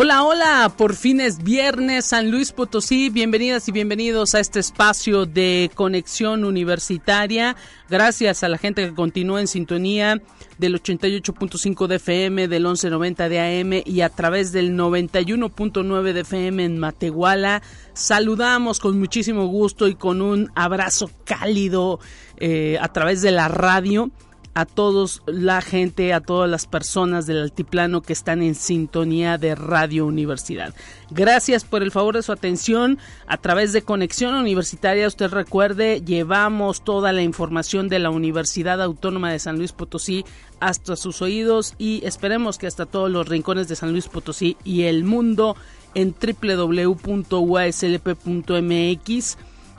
Hola, hola, por fin es viernes, San Luis Potosí, bienvenidas y bienvenidos a este espacio de conexión universitaria. Gracias a la gente que continúa en sintonía del 88.5 de FM, del 1190 de AM y a través del 91.9 de FM en Matehuala. Saludamos con muchísimo gusto y con un abrazo cálido eh, a través de la radio a todos la gente, a todas las personas del altiplano que están en sintonía de Radio Universidad. Gracias por el favor de su atención. A través de Conexión Universitaria, usted recuerde, llevamos toda la información de la Universidad Autónoma de San Luis Potosí hasta sus oídos y esperemos que hasta todos los rincones de San Luis Potosí y el mundo en www.uaslp.mx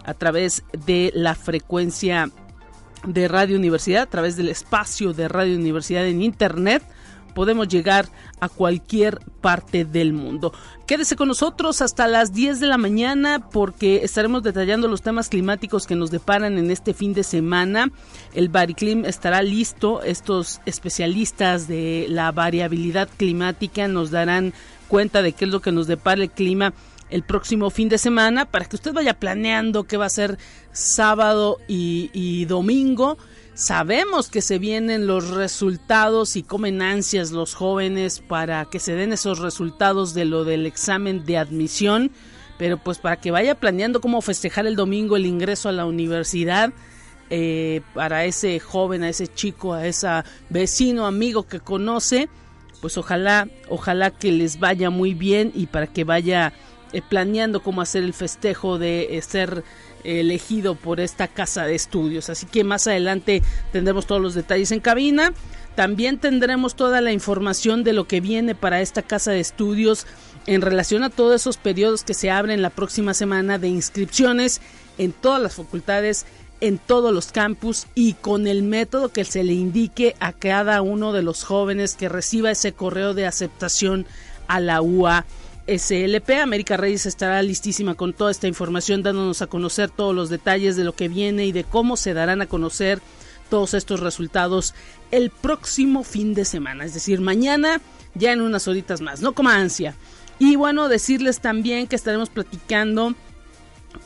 a través de la frecuencia de Radio Universidad, a través del espacio de Radio Universidad en Internet, podemos llegar a cualquier parte del mundo. Quédese con nosotros hasta las 10 de la mañana porque estaremos detallando los temas climáticos que nos deparan en este fin de semana. El Bariclim estará listo. Estos especialistas de la variabilidad climática nos darán cuenta de qué es lo que nos depara el clima el próximo fin de semana para que usted vaya planeando qué va a ser sábado y, domingo. Sabemos que se vienen los resultados y comen ansias los jóvenes para que se den esos resultados de lo del examen de admisión, pero pues para que vaya planeando cómo festejar el domingo el ingreso a la universidad. Eh, para ese joven, a ese chico, a ese vecino, amigo que conoce, pues ojalá, ojalá que les vaya muy bien y para que vaya eh, planeando cómo hacer el festejo de eh, ser elegido por esta casa de estudios. Así que más adelante tendremos todos los detalles en cabina. También tendremos toda la información de lo que viene para esta casa de estudios en relación a todos esos periodos que se abren la próxima semana de inscripciones en todas las facultades, en todos los campus y con el método que se le indique a cada uno de los jóvenes que reciba ese correo de aceptación a la UA SLP. América Reyes estará listísima con toda esta información, dándonos a conocer todos los detalles de lo que viene y de cómo se darán a conocer todos estos resultados el próximo fin de semana, es decir, mañana ya en unas horitas más, no como ansia. Y bueno, decirles también que estaremos platicando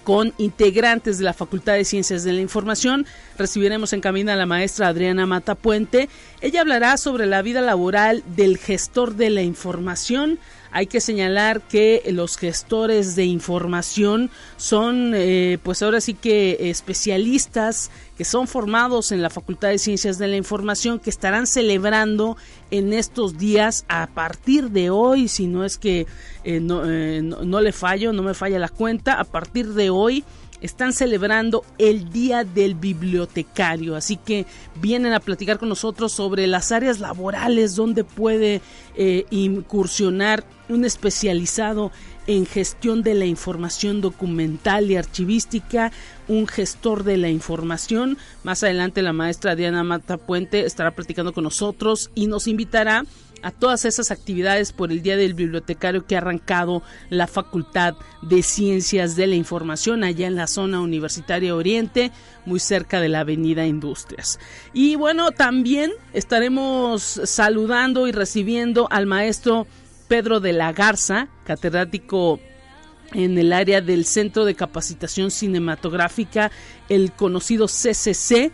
con integrantes de la Facultad de Ciencias de la Información. Recibiremos en camino a la maestra Adriana Mata Puente. Ella hablará sobre la vida laboral del gestor de la información, hay que señalar que los gestores de información son, eh, pues ahora sí que especialistas que son formados en la Facultad de Ciencias de la Información, que estarán celebrando en estos días a partir de hoy, si no es que eh, no, eh, no le fallo, no me falla la cuenta, a partir de hoy están celebrando el Día del Bibliotecario. Así que vienen a platicar con nosotros sobre las áreas laborales donde puede eh, incursionar un especializado en gestión de la información documental y archivística, un gestor de la información. Más adelante la maestra Diana Mata Puente estará platicando con nosotros y nos invitará a todas esas actividades por el Día del Bibliotecario que ha arrancado la Facultad de Ciencias de la Información allá en la zona universitaria Oriente, muy cerca de la Avenida Industrias. Y bueno, también estaremos saludando y recibiendo al maestro Pedro de la Garza, catedrático en el área del Centro de Capacitación Cinematográfica, el conocido CCC,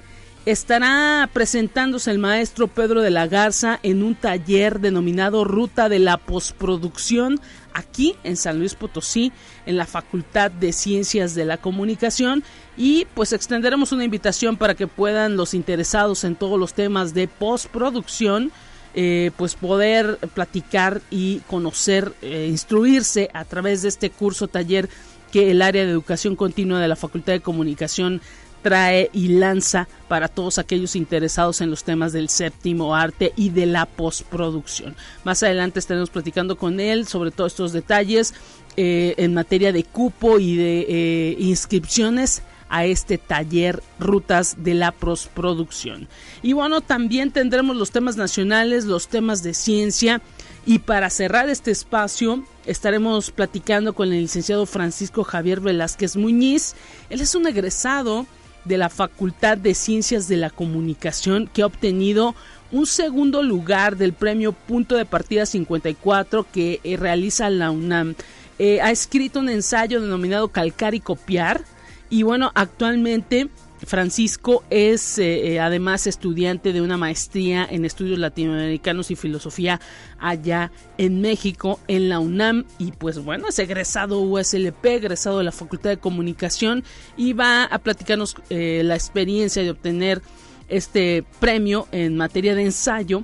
estará presentándose el maestro Pedro de la Garza en un taller denominado Ruta de la Postproducción aquí en San Luis Potosí, en la Facultad de Ciencias de la Comunicación. Y pues extenderemos una invitación para que puedan los interesados en todos los temas de postproducción eh, pues poder platicar y conocer, eh, instruirse a través de este curso taller que el área de educación continua de la Facultad de Comunicación trae y lanza para todos aquellos interesados en los temas del séptimo arte y de la postproducción. Más adelante estaremos platicando con él sobre todos estos detalles eh, en materia de cupo y de eh, inscripciones a este taller Rutas de la Prosproducción. Y bueno, también tendremos los temas nacionales, los temas de ciencia. Y para cerrar este espacio, estaremos platicando con el licenciado Francisco Javier Velázquez Muñiz. Él es un egresado de la Facultad de Ciencias de la Comunicación que ha obtenido un segundo lugar del premio Punto de Partida 54 que eh, realiza la UNAM. Eh, ha escrito un ensayo denominado Calcar y Copiar y bueno, actualmente Francisco es eh, además estudiante de una maestría en estudios latinoamericanos y filosofía allá en México, en la UNAM. Y pues bueno, es egresado USLP, egresado de la Facultad de Comunicación y va a platicarnos la experiencia de obtener este premio en materia de ensayo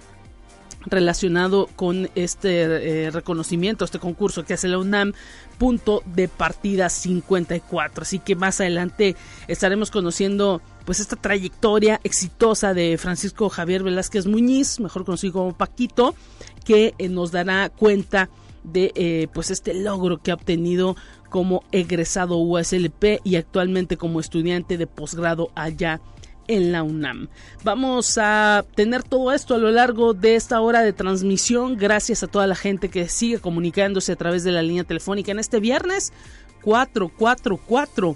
relacionado con este eh, reconocimiento, este concurso que hace la UNAM, punto de partida 54. Así que más adelante estaremos conociendo pues esta trayectoria exitosa de Francisco Javier Velázquez Muñiz, mejor conocido como Paquito, que eh, nos dará cuenta de eh, pues este logro que ha obtenido como egresado USLP y actualmente como estudiante de posgrado allá en la UNAM. Vamos a tener todo esto a lo largo de esta hora de transmisión. Gracias a toda la gente que sigue comunicándose a través de la línea telefónica en este viernes 444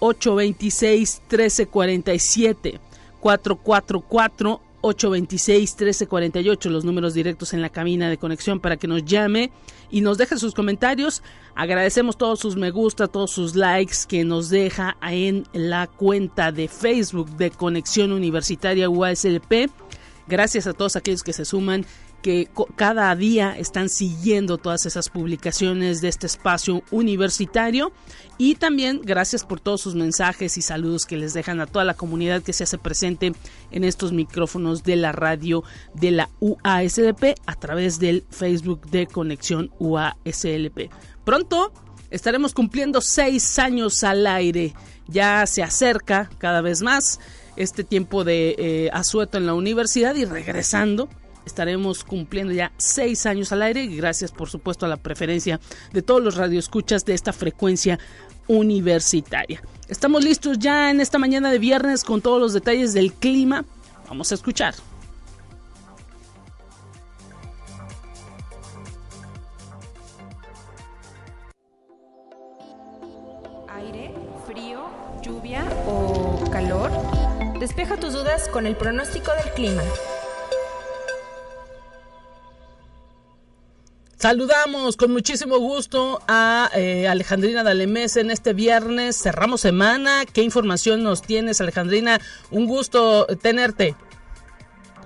826 1347 444 826-1348, los números directos en la cabina de conexión para que nos llame y nos deje sus comentarios. Agradecemos todos sus me gusta, todos sus likes que nos deja en la cuenta de Facebook de Conexión Universitaria UASLP. Gracias a todos aquellos que se suman que cada día están siguiendo todas esas publicaciones de este espacio universitario y también gracias por todos sus mensajes y saludos que les dejan a toda la comunidad que se hace presente en estos micrófonos de la radio de la UASLP a través del Facebook de Conexión UASLP. Pronto estaremos cumpliendo seis años al aire. Ya se acerca cada vez más este tiempo de eh, asueto en la universidad y regresando estaremos cumpliendo ya seis años al aire y gracias por supuesto a la preferencia de todos los radioescuchas de esta frecuencia universitaria. Estamos listos ya en esta mañana de viernes con todos los detalles del clima. Vamos a escuchar. Aire, frío, lluvia o calor. Despeja tus dudas con el pronóstico del clima. Saludamos con muchísimo gusto a eh, Alejandrina Dalemés en este viernes. Cerramos semana. ¿Qué información nos tienes, Alejandrina? Un gusto tenerte.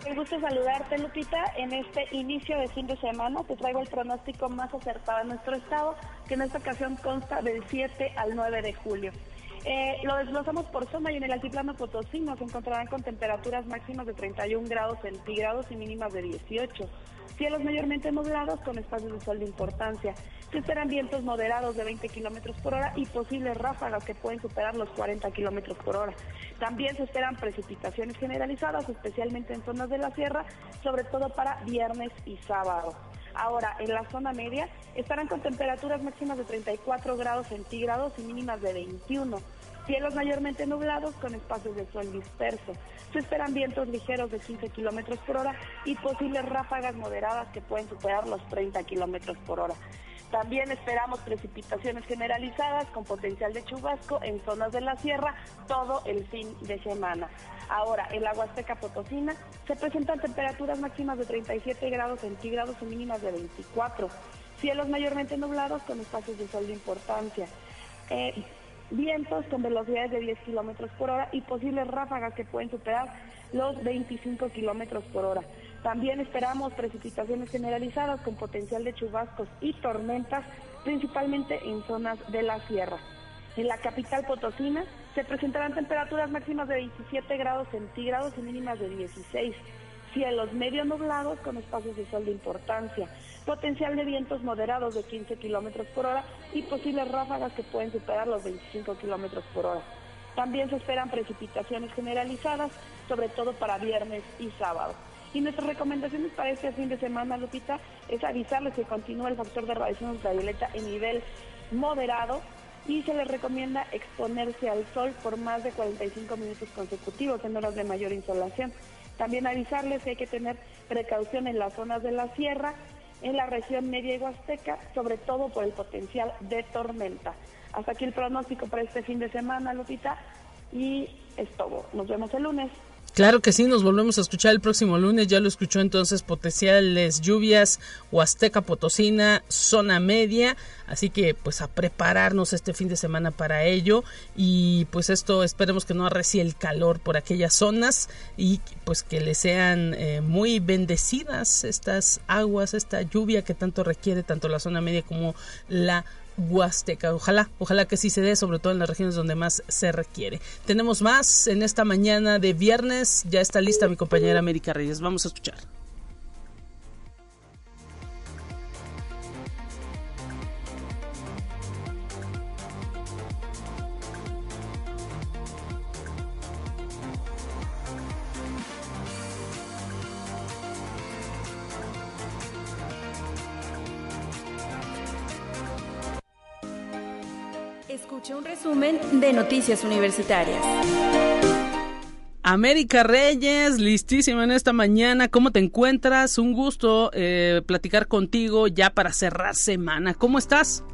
Un gusto saludarte, Lupita. En este inicio de fin de semana te traigo el pronóstico más acertado de nuestro estado, que en esta ocasión consta del 7 al 9 de julio. Eh, lo desglosamos por zona y en el altiplano Potosí nos encontrarán con temperaturas máximas de 31 grados centígrados y mínimas de 18. Cielos mayormente nublados con espacios de sol de importancia. Se esperan vientos moderados de 20 kilómetros por hora y posibles ráfagas que pueden superar los 40 kilómetros por hora. También se esperan precipitaciones generalizadas, especialmente en zonas de la sierra, sobre todo para viernes y sábado. Ahora, en la zona media estarán con temperaturas máximas de 34 grados centígrados y mínimas de 21. Cielos mayormente nublados con espacios de sol disperso. Se esperan vientos ligeros de 15 kilómetros por hora y posibles ráfagas moderadas que pueden superar los 30 kilómetros por hora. También esperamos precipitaciones generalizadas con potencial de chubasco en zonas de la sierra todo el fin de semana. Ahora, en la Huasteca Potosina se presentan temperaturas máximas de 37 grados centígrados y mínimas de 24. Cielos mayormente nublados con espacios de sol de importancia. Eh, vientos con velocidades de 10 kilómetros por hora y posibles ráfagas que pueden superar los 25 kilómetros por hora. También esperamos precipitaciones generalizadas con potencial de chubascos y tormentas, principalmente en zonas de la sierra. En la capital potosina se presentarán temperaturas máximas de 27 grados centígrados y mínimas de 16. Cielos medio nublados con espacios de sol de importancia potencial de vientos moderados de 15 kilómetros por hora y posibles ráfagas que pueden superar los 25 kilómetros por hora. También se esperan precipitaciones generalizadas, sobre todo para viernes y sábado. Y nuestras recomendaciones para este fin de semana, Lupita, es avisarles que continúa el factor de radiación ultravioleta en nivel moderado y se les recomienda exponerse al sol por más de 45 minutos consecutivos en horas de mayor insolación. También avisarles que hay que tener precaución en las zonas de la sierra, en la región media y huasteca, sobre todo por el potencial de tormenta. Hasta aquí el pronóstico para este fin de semana, Lupita, y es todo. Nos vemos el lunes. Claro que sí, nos volvemos a escuchar el próximo lunes. Ya lo escuchó entonces potenciales lluvias, Huasteca Potosina, zona media. Así que pues a prepararnos este fin de semana para ello. Y pues esto esperemos que no arrecie el calor por aquellas zonas y pues que le sean eh, muy bendecidas estas aguas, esta lluvia que tanto requiere tanto la zona media como la Huasteca. Ojalá, ojalá que sí se dé, sobre todo en las regiones donde más se requiere. Tenemos más en esta mañana de viernes. Ya está lista mi compañera América Reyes. Vamos a escuchar. Un resumen de Noticias Universitarias. América Reyes, listísima en esta mañana. ¿Cómo te encuentras? Un gusto eh, platicar contigo ya para cerrar semana. ¿Cómo estás?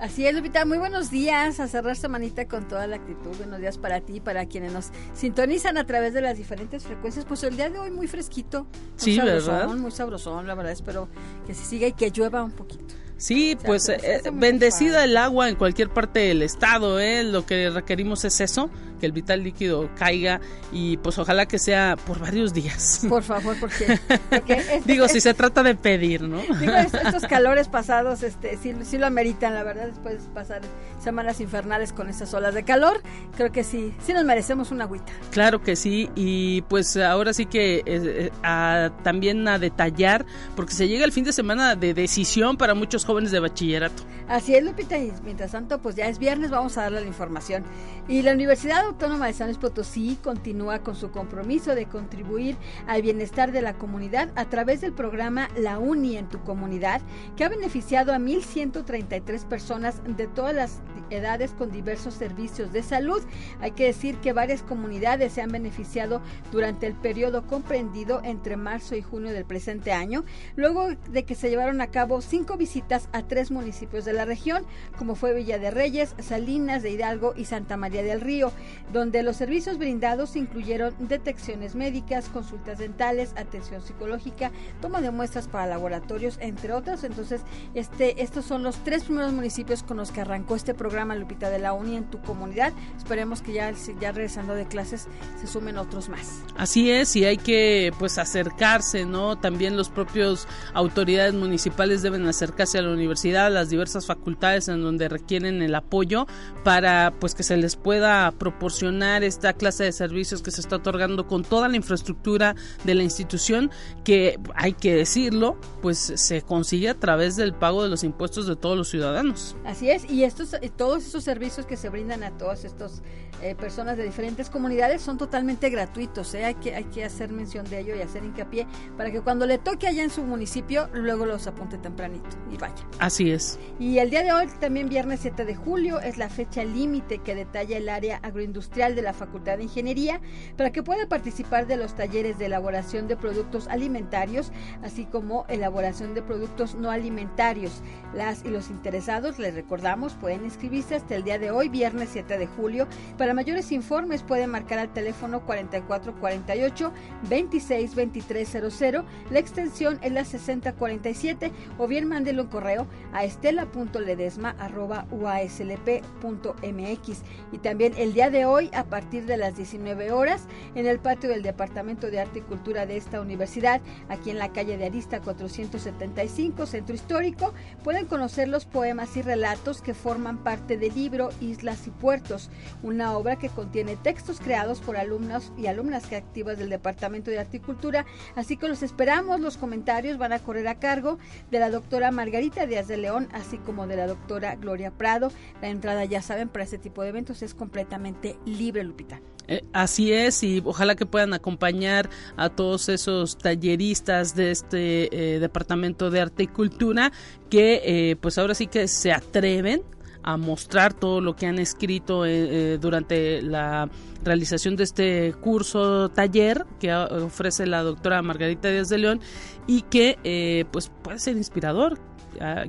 Así es, Lupita. Muy buenos días a cerrar semanita con toda la actitud. Buenos días para ti, para quienes nos sintonizan a través de las diferentes frecuencias. Pues el día de hoy muy fresquito. Muy sí, ¿verdad? Muy sabrosón, la verdad. Espero que se siga y que llueva un poquito. Sí, pues eh, bendecida el agua en cualquier parte del estado, ¿eh? Lo que requerimos es eso, que el vital líquido caiga y pues ojalá que sea por varios días. Por favor, porque... digo, si se trata de pedir, ¿no? Digo, estos calores pasados este, sí, sí lo ameritan, la verdad, después de pasar semanas infernales con esas olas de calor, creo que sí, sí nos merecemos una agüita. Claro que sí, y pues ahora sí que eh, eh, también a detallar, porque se llega el fin de semana de decisión para muchos jóvenes de bachillerato. Así es, Lupita, y mientras tanto, pues ya es viernes, vamos a darle la información. Y la Universidad Autónoma de San Luis Potosí continúa con su compromiso de contribuir al bienestar de la comunidad a través del programa La Uni en tu comunidad, que ha beneficiado a 1.133 personas de todas las edades con diversos servicios de salud. Hay que decir que varias comunidades se han beneficiado durante el periodo comprendido entre marzo y junio del presente año, luego de que se llevaron a cabo cinco visitas a tres municipios de la región, como fue Villa de Reyes, Salinas de Hidalgo y Santa María del Río, donde los servicios brindados incluyeron detecciones médicas, consultas dentales, atención psicológica, toma de muestras para laboratorios, entre otros. Entonces, este, estos son los tres primeros municipios con los que arrancó este programa Lupita de la Uni en tu comunidad. Esperemos que ya, ya regresando de clases se sumen otros más. Así es, y hay que pues acercarse, ¿no? También los propios autoridades municipales deben acercarse a la universidad, las diversas facultades en donde requieren el apoyo para pues que se les pueda proporcionar esta clase de servicios que se está otorgando con toda la infraestructura de la institución que hay que decirlo, pues se consigue a través del pago de los impuestos de todos los ciudadanos. Así es, y estos todos esos servicios que se brindan a todas estas eh, personas de diferentes comunidades son totalmente gratuitos, ¿eh? hay que hay que hacer mención de ello y hacer hincapié para que cuando le toque allá en su municipio luego los apunte tempranito y vaya. Así es. Y el día de hoy, también viernes 7 de julio, es la fecha límite que detalla el área agroindustrial de la Facultad de Ingeniería para que pueda participar de los talleres de elaboración de productos alimentarios, así como elaboración de productos no alimentarios. Las y los interesados, les recordamos, pueden inscribirse hasta el día de hoy, viernes 7 de julio. Para mayores informes pueden marcar al teléfono 4448 262300, la extensión es la 6047 o bien mándelo un correo a estela.ledesma.uaslp.mx. Y también el día de hoy, a partir de las 19 horas, en el patio del Departamento de Arte y Cultura de esta universidad, aquí en la calle de Arista 475, Centro Histórico, pueden conocer los poemas y relatos que forman parte del libro Islas y Puertos, una obra que contiene textos creados por alumnos y alumnas activas del Departamento de Arte y Cultura. Así que los esperamos, los comentarios van a correr a cargo de la doctora Margarita Díaz de León, así como de la doctora Gloria Prado. La entrada, ya saben, para este tipo de eventos es completamente libre, Lupita. Eh, así es, y ojalá que puedan acompañar a todos esos talleristas de este eh, Departamento de Arte y Cultura que eh, pues ahora sí que se atreven a mostrar todo lo que han escrito eh, eh, durante la realización de este curso taller que ofrece la doctora Margarita Díaz de León y que eh, pues puede ser inspirador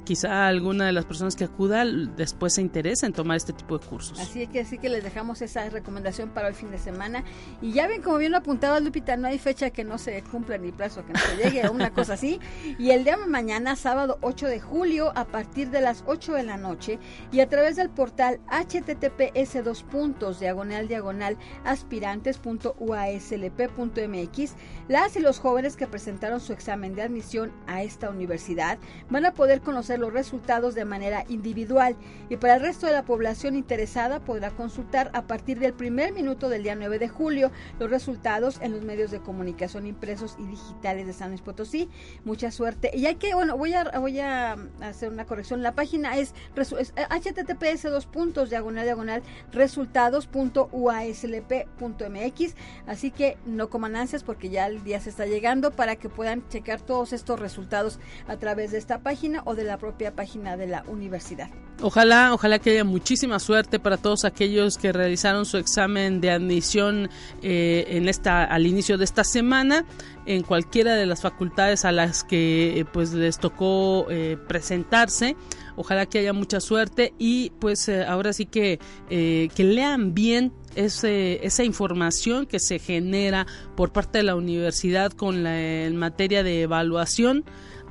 quizá alguna de las personas que acuda después se interese en tomar este tipo de cursos. Así que así que les dejamos esa recomendación para el fin de semana. Y ya ven, como bien lo apuntaba Lupita, no hay fecha que no se cumpla ni plazo que no se llegue una cosa así. Y el día de mañana, sábado 8 de julio, a partir de las 8 de la noche y a través del portal https dos puntos diagonal diagonal aspirantes.uaslp.mx, las y los jóvenes que presentaron su examen de admisión a esta universidad van a poder conocer los resultados de manera individual y para el resto de la población interesada podrá consultar a partir del primer minuto del día 9 de julio los resultados en los medios de comunicación impresos y digitales de San Luis Potosí. Mucha suerte. Y hay que, bueno, voy a, voy a hacer una corrección. La página es, https dos puntos diagonal diagonal resultados.uaslp.mx. Así que no coman ansias porque ya el día se está llegando para que puedan checar todos estos resultados a través de esta página o de la propia página de la universidad. Ojalá, ojalá que haya muchísima suerte para todos aquellos que realizaron su examen de admisión eh, en esta, al inicio de esta semana en cualquiera de las facultades a las que eh, pues les tocó eh, presentarse. Ojalá que haya mucha suerte y pues ahora sí que, que lean bien ese, esa información que se genera por parte de la universidad con la en materia de evaluación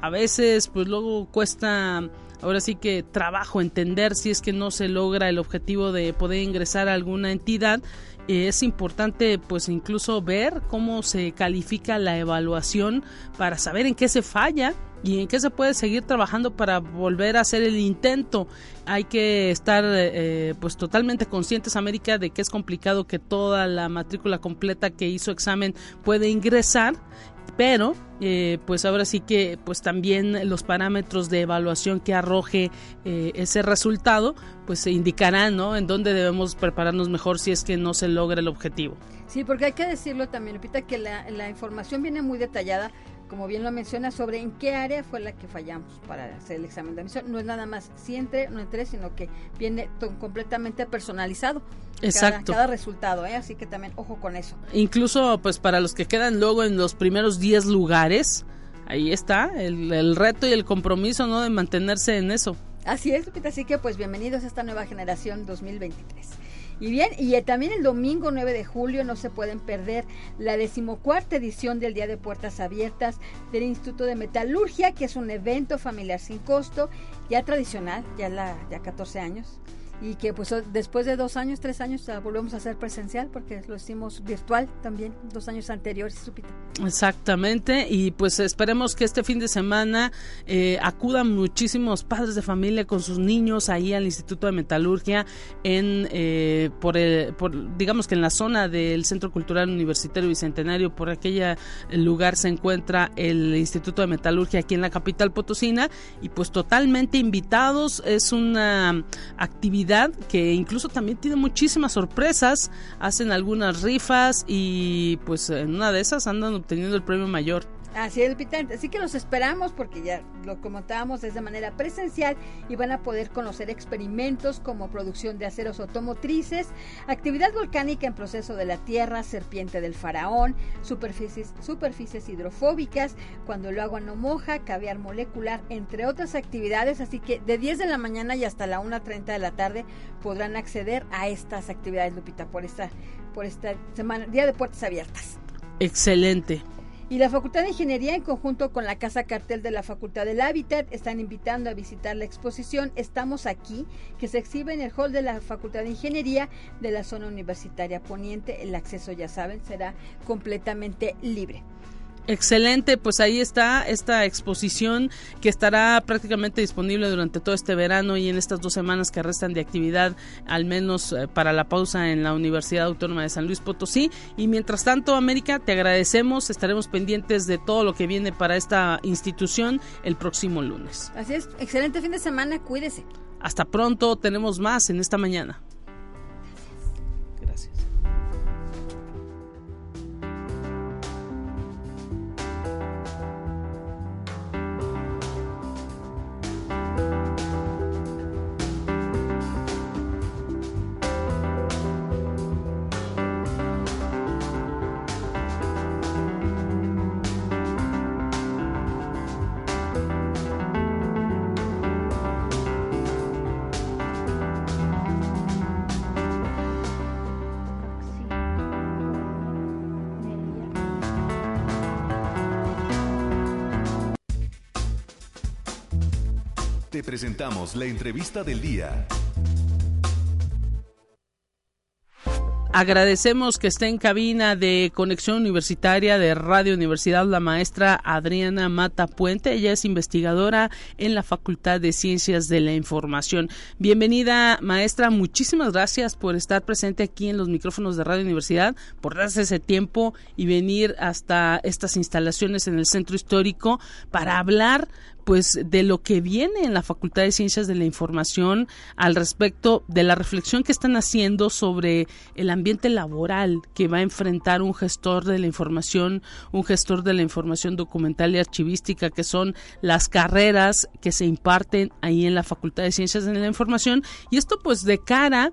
a veces pues luego cuesta ahora sí que trabajo entender si es que no se logra el objetivo de poder ingresar a alguna entidad es importante pues incluso ver cómo se califica la evaluación para saber en qué se falla y en qué se puede seguir trabajando para volver a hacer el intento. Hay que estar eh, pues totalmente conscientes, América, de que es complicado que toda la matrícula completa que hizo examen puede ingresar pero eh, pues ahora sí que pues también los parámetros de evaluación que arroje eh, ese resultado pues se indicarán ¿no? en dónde debemos prepararnos mejor si es que no se logra el objetivo. Sí, porque hay que decirlo también, Lupita, que la, la información viene muy detallada como bien lo menciona, sobre en qué área fue la que fallamos para hacer el examen de admisión. No es nada más si entre, no entre, sino que viene completamente personalizado. Exacto. Cada, resultado, ¿eh? así que también ojo con eso. Incluso, pues para los que quedan luego en los primeros 10 lugares, ahí está el, el reto y el compromiso, ¿no? De mantenerse en eso. Así es, Lupita, así que pues bienvenidos a esta nueva generación 2023. Y bien, y también el domingo 9 de julio no se pueden perder la decimocuarta edición del Día de Puertas Abiertas del Instituto de Metalurgia, que es un evento familiar sin costo, ya tradicional, ya la ya 14 años y que pues después de dos años, tres años volvemos a hacer presencial porque lo hicimos virtual también dos años anteriores, Supita. Exactamente y pues esperemos que este fin de semana eh, acudan muchísimos padres de familia con sus niños ahí al Instituto de Metalurgia en eh, por, por digamos que en la zona del Centro Cultural Universitario Bicentenario por aquella lugar se encuentra el Instituto de Metalurgia aquí en la capital potosina y pues totalmente invitados es una actividad que incluso también tiene muchísimas sorpresas, hacen algunas rifas y pues en una de esas andan obteniendo el premio mayor. Así es, Pitante. Así que los esperamos porque ya lo comentábamos es de manera presencial y van a poder conocer experimentos como producción de aceros automotrices, actividad volcánica en proceso de la Tierra, serpiente del faraón, superficies, superficies hidrofóbicas, cuando el agua no moja, caviar molecular, entre otras actividades. Así que de 10 de la mañana y hasta la 1.30 de la tarde podrán acceder a estas actividades, Lupita, por esta, por esta semana, Día de Puertas Abiertas. Excelente. Y la Facultad de Ingeniería, en conjunto con la Casa Cartel de la Facultad del Hábitat, están invitando a visitar la exposición Estamos aquí, que se exhibe en el hall de la Facultad de Ingeniería de la zona universitaria poniente. El acceso, ya saben, será completamente libre. Excelente, pues ahí está esta exposición que estará prácticamente disponible durante todo este verano y en estas dos semanas que restan de actividad, al menos eh, para la pausa en la Universidad Autónoma de San Luis Potosí. Y mientras tanto, América, te agradecemos, estaremos pendientes de todo lo que viene para esta institución el próximo lunes. Así es, excelente fin de semana, cuídese. Hasta pronto, tenemos más en esta mañana. Te presentamos la entrevista del día. Agradecemos que esté en cabina de Conexión Universitaria de Radio Universidad la maestra Adriana Mata Puente. Ella es investigadora en la Facultad de Ciencias de la Información. Bienvenida, maestra. Muchísimas gracias por estar presente aquí en los micrófonos de Radio Universidad, por darse ese tiempo y venir hasta estas instalaciones en el centro histórico para hablar pues de lo que viene en la Facultad de Ciencias de la Información al respecto de la reflexión que están haciendo sobre el ambiente laboral que va a enfrentar un gestor de la información, un gestor de la información documental y archivística, que son las carreras que se imparten ahí en la Facultad de Ciencias de la Información. Y esto pues de cara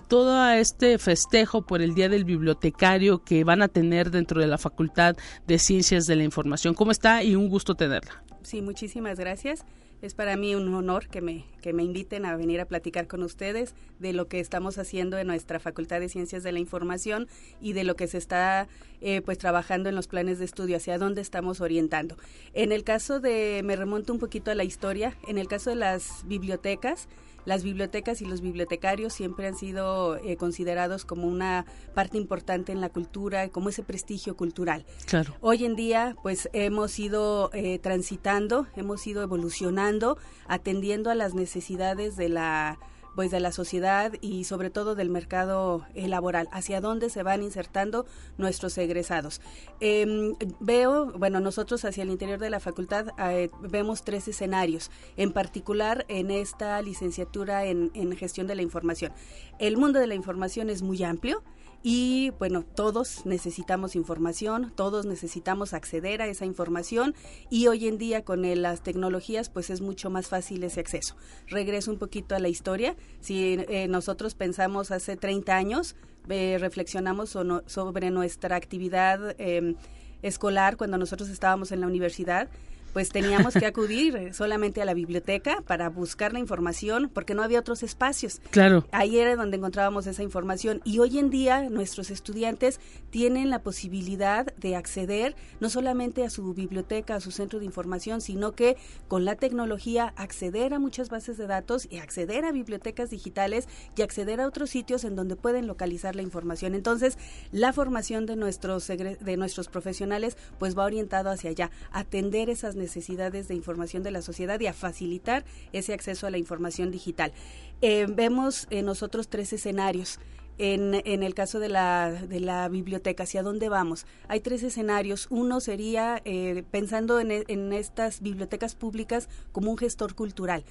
todo este festejo por el Día del Bibliotecario que van a tener dentro de la Facultad de Ciencias de la Información. ¿Cómo está? Y un gusto tenerla. Sí, muchísimas gracias. Es para mí un honor que me, que me inviten a venir a platicar con ustedes de lo que estamos haciendo en nuestra Facultad de Ciencias de la Información y de lo que se está eh, pues trabajando en los planes de estudio, hacia dónde estamos orientando. En el caso de, me remonto un poquito a la historia, en el caso de las bibliotecas, las bibliotecas y los bibliotecarios siempre han sido eh, considerados como una parte importante en la cultura, como ese prestigio cultural. Claro. Hoy en día, pues hemos ido eh, transitando, hemos ido evolucionando, atendiendo a las necesidades de la pues de la sociedad y sobre todo del mercado eh, laboral, hacia dónde se van insertando nuestros egresados. Em, veo, bueno, nosotros hacia el interior de la facultad eh, vemos tres escenarios, en particular en esta licenciatura en, en gestión de la información. El mundo de la información es muy amplio, y bueno, todos necesitamos información, todos necesitamos acceder a esa información y hoy en día con las tecnologías pues es mucho más fácil ese acceso. Regreso un poquito a la historia. Si eh, nosotros pensamos hace 30 años, eh, reflexionamos sobre nuestra actividad em, escolar cuando nosotros estábamos en la universidad, pues teníamos que acudir solamente a la biblioteca para buscar la información porque no había otros espacios. Claro. Ahí era donde encontrábamos esa información y hoy en día nuestros estudiantes tienen la posibilidad de acceder no solamente a su biblioteca, a su centro de información, sino que con la tecnología acceder a muchas bases de datos y acceder a bibliotecas digitales y acceder a otros sitios en donde pueden localizar la información. Entonces, la formación de nuestros de nuestros profesionales pues va orientado hacia allá, atender esas necesidades de información de la sociedad y a facilitar ese acceso a la información digital. Eh, vemos en nosotros tres escenarios. En, en, el caso de la, de la biblioteca, ¿hacia dónde vamos? Hay tres escenarios. Uno sería eh, pensando en, en, estas bibliotecas públicas como un gestor cultural.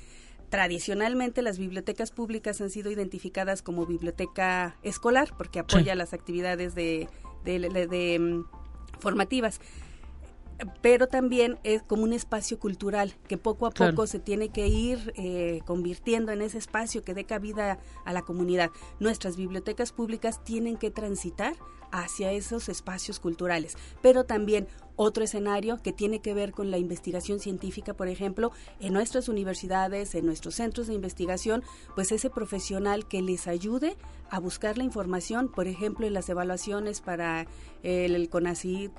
Tradicionalmente las bibliotecas públicas han sido identificadas como biblioteca escolar porque apoya las actividades de, de, de mm, formativas pero también es como un espacio cultural que poco a poco se tiene que ir eh, convirtiendo en ese espacio que dé cabida a la comunidad. Nuestras bibliotecas públicas tienen que transitar hacia esos espacios culturales, pero también otro escenario que tiene que ver con la investigación científica, por ejemplo, en nuestras universidades, en nuestros centros de investigación, pues ese profesional que les ayude a buscar la información, por ejemplo, en las evaluaciones para el, el CONACYT,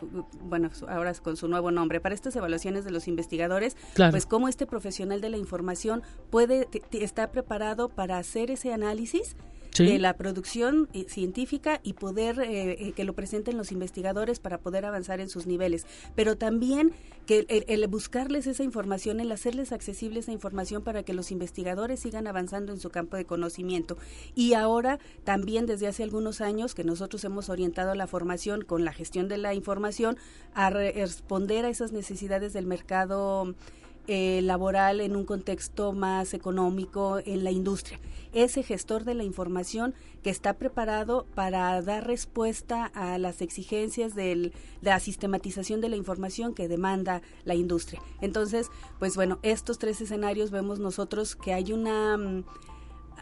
bueno, ahora con su nuevo nombre, para estas evaluaciones de los investigadores, pues cómo este profesional de la información puede, está preparado para hacer ese análisis de la producción eh, científica y poder eh, eh, que lo presenten los investigadores para poder avanzar en sus niveles, pero también que el, buscarles esa información, el hacerles accesible esa información para que los investigadores sigan avanzando en su campo de conocimiento. Y ahora también desde hace algunos años que nosotros hemos orientado la formación con la gestión de la información a responder a esas necesidades del mercado eh, laboral en un contexto más económico en la industria. Ese gestor de la información que está preparado para dar respuesta a las exigencias de la sistematización de la información que demanda la industria. Entonces, pues bueno, estos tres escenarios vemos nosotros que hay una...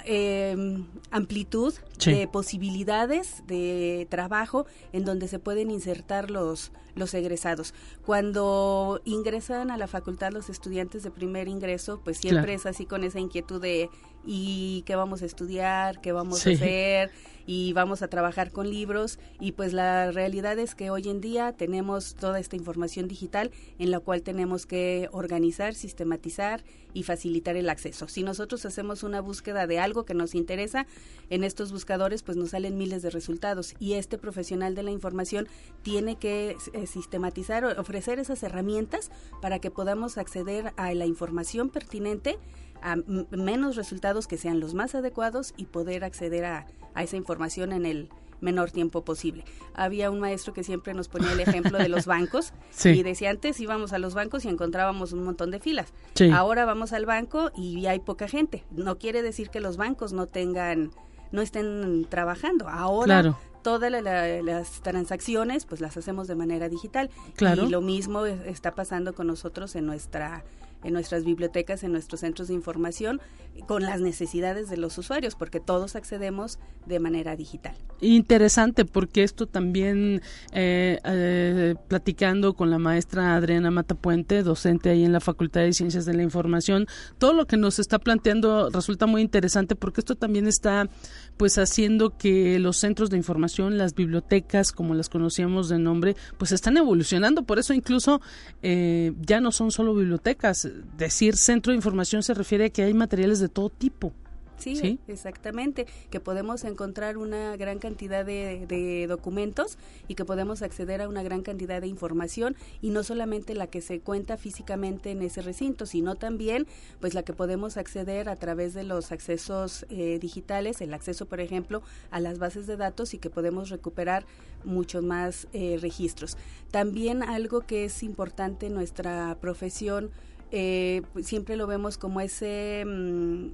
Em, amplitud de posibilidades de trabajo en donde se pueden insertar los, los egresados. Cuando ingresan a la facultad los estudiantes de primer ingreso, pues siempre es así con esa inquietud de ¿y qué vamos a estudiar? ¿Qué vamos a hacer? y vamos a trabajar con libros y pues la realidad es que hoy en día tenemos toda esta información digital en la cual tenemos que organizar, sistematizar y facilitar el acceso. Si nosotros hacemos una búsqueda de algo que nos interesa, en estos buscadores pues nos salen miles de resultados y este profesional de la información tiene que eh, sistematizar, ofrecer esas herramientas para que podamos acceder a la información pertinente a menos resultados que sean los más adecuados y poder acceder a, a esa información en el menor tiempo posible. Había un maestro que siempre nos ponía el ejemplo de los bancos y decía antes íbamos a los bancos y encontrábamos un montón de filas. Ahora vamos al banco y hay poca gente. No quiere decir que los bancos no tengan no estén trabajando. Ahora todas las transacciones pues las hacemos de manera digital y lo mismo está pasando con nosotros en nuestra en nuestras bibliotecas, en nuestros centros de información, con las necesidades de los usuarios, porque todos accedemos de manera digital. Interesante, porque esto también, eh, eh, platicando con la maestra Adriana Matapuente, docente ahí en la Facultad de Ciencias de la Información, todo lo que nos está planteando resulta muy interesante, porque esto también está pues haciendo que los centros de información, las bibliotecas, como las conocíamos de nombre, pues están evolucionando. Por eso incluso eh, ya no son solo bibliotecas. Decir centro de información se refiere a que hay materiales de todo tipo. Sí, exactamente, que podemos encontrar una gran cantidad de, documentos y que podemos acceder a una gran cantidad de información y no solamente la que se cuenta físicamente en ese recinto, sino también pues la que podemos acceder a través de los accesos eh, digitales, el acceso por ejemplo a las bases de datos y que podemos recuperar muchos más eh, registros. También algo que es importante en nuestra profesión, eh, siempre lo vemos como ese... Mm,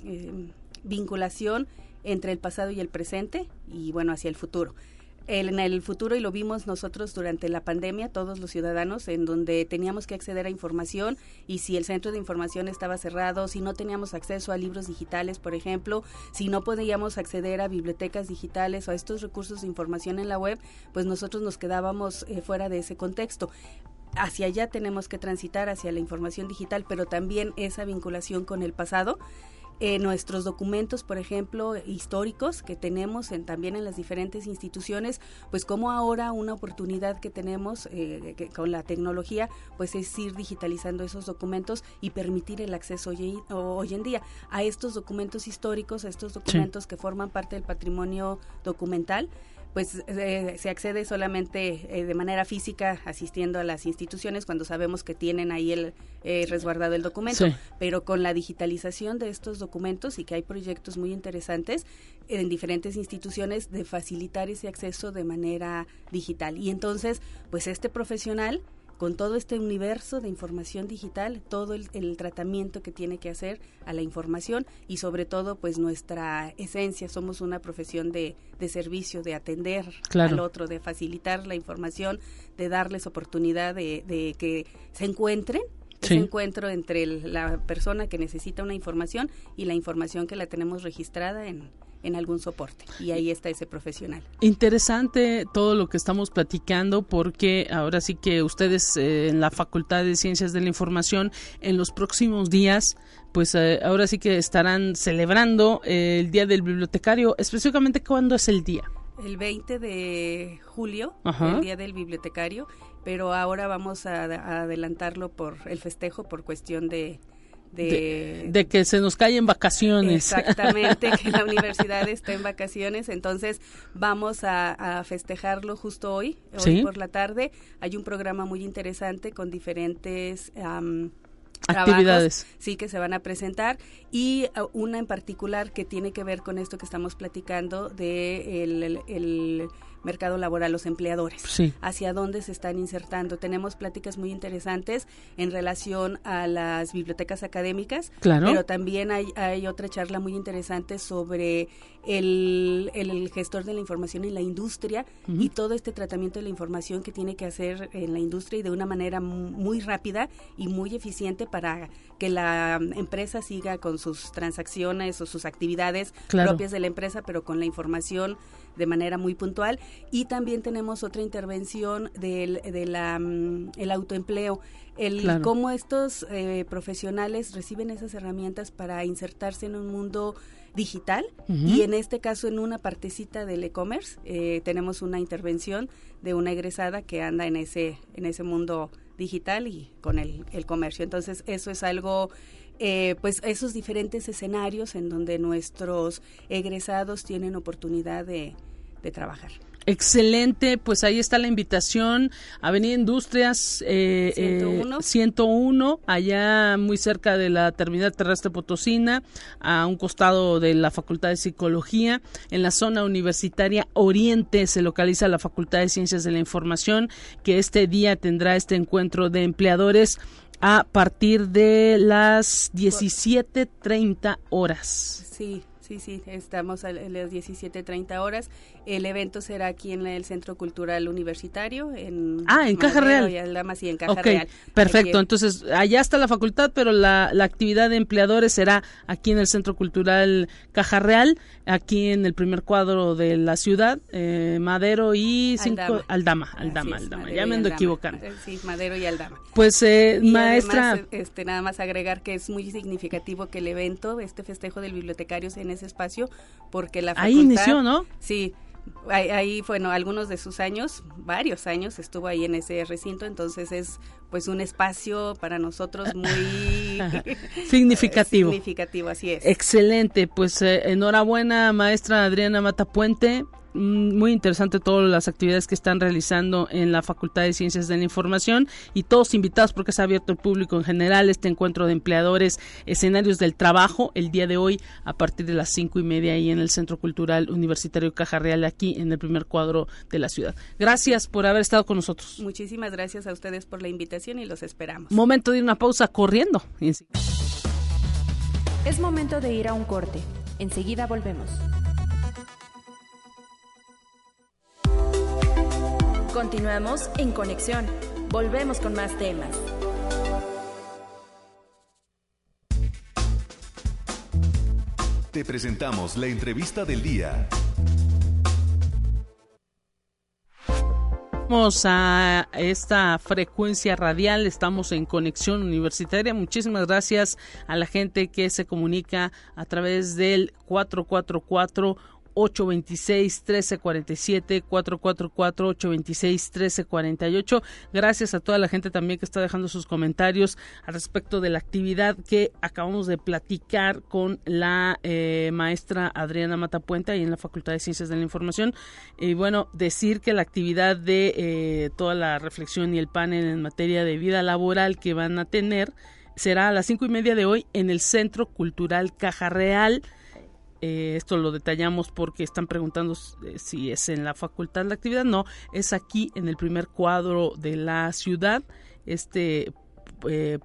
vinculación entre el pasado y el presente y bueno, hacia el futuro. en el futuro, y lo vimos nosotros durante la pandemia, todos los ciudadanos, en donde teníamos que acceder a información y si el centro de información estaba cerrado, si no teníamos acceso a libros digitales, por ejemplo, si no podíamos acceder a bibliotecas digitales o a estos recursos de información en la web, pues nosotros nos quedábamos eh, fuera de ese contexto hacia allá tenemos que transitar hacia la información digital, pero también esa vinculación con el pasado. Eh, nuestros documentos, por ejemplo, históricos que tenemos en, también en las diferentes instituciones, pues como ahora una oportunidad que tenemos eh, con la tecnología, pues es ir digitalizando esos documentos y permitir el acceso hoy, hoy en día a estos documentos históricos, a estos documentos que forman parte del patrimonio documental pues eh, se accede solamente eh, de manera física asistiendo a las instituciones cuando sabemos que tienen ahí el eh, resguardado el documento, pero con la digitalización de estos documentos y que hay proyectos muy interesantes en diferentes instituciones de facilitar ese acceso de manera digital. Y entonces, pues este profesional con todo este universo de información digital, todo el, tratamiento que tiene que hacer a la información y sobre todo pues nuestra esencia, somos una profesión de, de servicio, de atender al otro, de facilitar la información, de darles oportunidad de, de que se encuentren ese encuentro entre la persona que necesita una información y la información que la tenemos registrada en, en algún soporte y ahí está ese profesional. Interesante todo lo que estamos platicando porque ahora sí que ustedes eh, en la Facultad de Ciencias de la Información en los próximos días pues eh, ahora sí que estarán celebrando eh, el Día del Bibliotecario. Específicamente, ¿cuándo es el día? El 20 de julio, el Día del Bibliotecario, pero ahora vamos a adelantarlo por el festejo por cuestión de, de, que se nos caen vacaciones. Exactamente, que la universidad está en vacaciones, entonces vamos a, festejarlo justo hoy, hoy por la tarde. Hay un programa muy interesante con diferentes actividades. sí, que se van a presentar y uh, una en particular que tiene que ver con esto que estamos platicando de el mercado laboral, los empleadores, hacia dónde se están insertando. Tenemos pláticas muy interesantes en relación a las bibliotecas académicas, pero también hay, hay otra charla muy interesante sobre el, el, gestor de la información en la industria y todo este tratamiento de la información que tiene que hacer en la industria y de una manera muy rápida y muy eficiente para que la empresa siga con sus transacciones o sus actividades propias de la empresa, pero con la información de manera muy puntual. Y también tenemos otra intervención del de la, mm, el autoempleo. El cómo estos eh, profesionales reciben esas herramientas para insertarse en un mundo digital y en este caso en una partecita del e-commerce eh, tenemos una intervención de una egresada que anda en ese en ese mundo digital y con el, el comercio. Entonces eso es algo eh, pues esos diferentes escenarios en donde nuestros egresados tienen oportunidad de, de trabajar. Excelente, pues ahí está la invitación. Avenida Industrias eh, 101. 101, eh, allá muy cerca de la terminal terrestre Potosina, a un costado de la Facultad de Psicología. En la zona universitaria Oriente se localiza la Facultad de Ciencias de la Información, que este día tendrá este encuentro de empleadores a partir de las 17.30 horas. Sí, Sí, sí, estamos a las 17.30 horas. El evento será aquí en el Centro Cultural Universitario. En ah, en Caja Real. Y sí, en Caja Real. Perfecto, entonces allá está la facultad, pero la, la, actividad de empleadores será aquí en el Centro Cultural Caja Real, aquí en el primer cuadro de la ciudad, eh, Madero y cinco, Aldama. Aldama, Aldama, ya me ando equivocando. Eh, sí, Madero y Aldama. Pues, eh, maestra. este, nada más agregar que es muy significativo que el evento, este festejo del bibliotecario en ese espacio porque la facultad... Ahí inició, ¿no? Sí, ahí, bueno, algunos de sus años, varios años estuvo ahí en ese recinto, entonces es pues un espacio para nosotros muy significativo. significativo, así es. Excelente, pues eh, enhorabuena maestra Adriana Matapuente muy interesante todas las actividades que están realizando en la Facultad de Ciencias de la Información y todos invitados porque es abierto al público en general este encuentro de empleadores, escenarios del trabajo el día de hoy a partir de las cinco y media ahí en el Centro Cultural Universitario Caja Real aquí en el primer cuadro de la ciudad. Gracias por haber estado con nosotros. Muchísimas gracias a ustedes por la invitación y los esperamos. Momento de una pausa corriendo. Es momento de ir a un corte. Enseguida volvemos. Continuamos en conexión. Volvemos con más temas. Te presentamos la entrevista del día. Vamos a esta frecuencia radial, estamos en conexión universitaria. Muchísimas gracias a la gente que se comunica a través del 444 826-1347, 444-826-1348. Gracias a toda la gente también que está dejando sus comentarios al respecto de la actividad que acabamos de platicar con la eh, maestra Adriana Matapuente ahí en la Facultad de Ciencias de la Información. Y bueno, decir que la actividad de eh, toda la reflexión y el panel en materia de vida laboral que van a tener será a las cinco y media de hoy en el Centro Cultural Caja Real eh, esto lo detallamos porque están preguntando eh, si es en la facultad la actividad. No, es aquí en el primer cuadro de la ciudad. Este eh,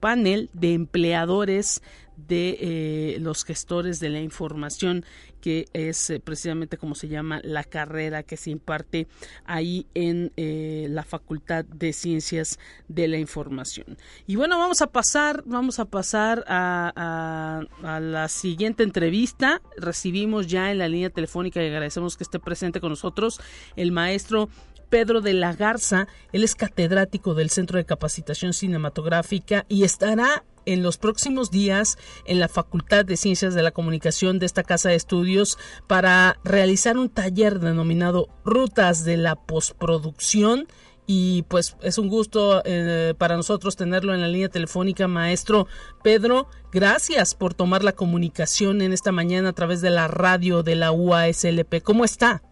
panel de empleadores de los gestores de la información que es eh, precisamente como se llama la carrera que se imparte ahí en eh, la Facultad de Ciencias de la Información. Y bueno, vamos a pasar, vamos a pasar a, a, la siguiente entrevista. Recibimos ya en la línea telefónica y agradecemos que esté presente con nosotros el maestro Pedro de la Garza. Él es catedrático del Centro de Capacitación Cinematográfica y estará en los próximos días en la Facultad de Ciencias de la Comunicación de esta casa de estudios para realizar un taller denominado Rutas de la Postproducción y pues es un gusto eh, para nosotros tenerlo en la línea telefónica, maestro Pedro. Gracias por tomar la comunicación en esta mañana a través de la radio de la UASLP. ¿Cómo está?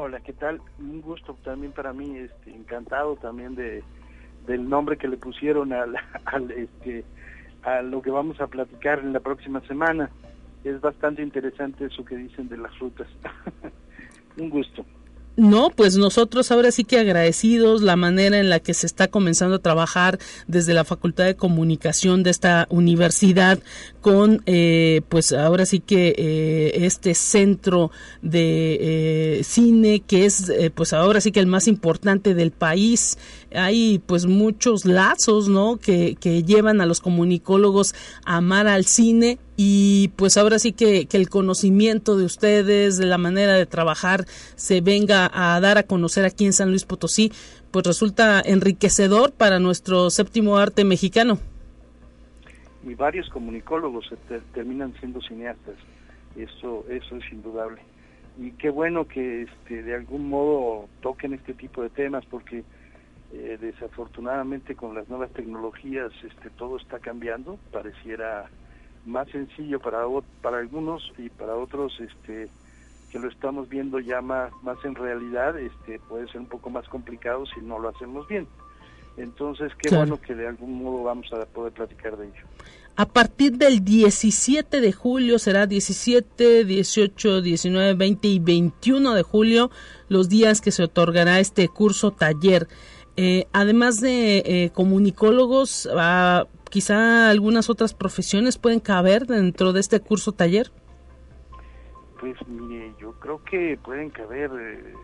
Hola, ¿qué tal? Un gusto también para mí, este, encantado también de del nombre que le pusieron al, este a lo que vamos a platicar en la próxima semana. Es bastante interesante eso que dicen de las frutas. Un gusto. No, pues nosotros ahora sí que agradecidos la manera en la que se está comenzando a trabajar desde la Facultad de Comunicación de esta universidad con, eh, pues ahora sí que eh, este centro de eh, cine que es, pues ahora sí que el más importante del país hay pues muchos lazos, ¿no? Que, que llevan a los comunicólogos a amar al cine y pues ahora sí que, que, el conocimiento de ustedes, de la manera de trabajar, se venga a dar a conocer aquí en San Luis Potosí, pues resulta enriquecedor para nuestro séptimo arte mexicano. Y varios comunicólogos terminan siendo cineastas, eso, eso es indudable. Y qué bueno que este, de algún modo toquen este tipo de temas, porque eh, desafortunadamente con las nuevas tecnologías este, todo está cambiando, pareciera más sencillo para para algunos y para otros este que lo estamos viendo ya más más en realidad este puede ser un poco más complicado si no lo hacemos bien. Entonces qué bueno que de algún modo vamos a poder platicar de ello. A partir del 17 de julio será 17, 18, 19, 20 y 21 de julio los días que se otorgará este curso taller. Eh, además de eh, comunicólogos, ah, quizá algunas otras profesiones pueden caber dentro de este curso taller? Pues mire, yo creo que pueden caber eh,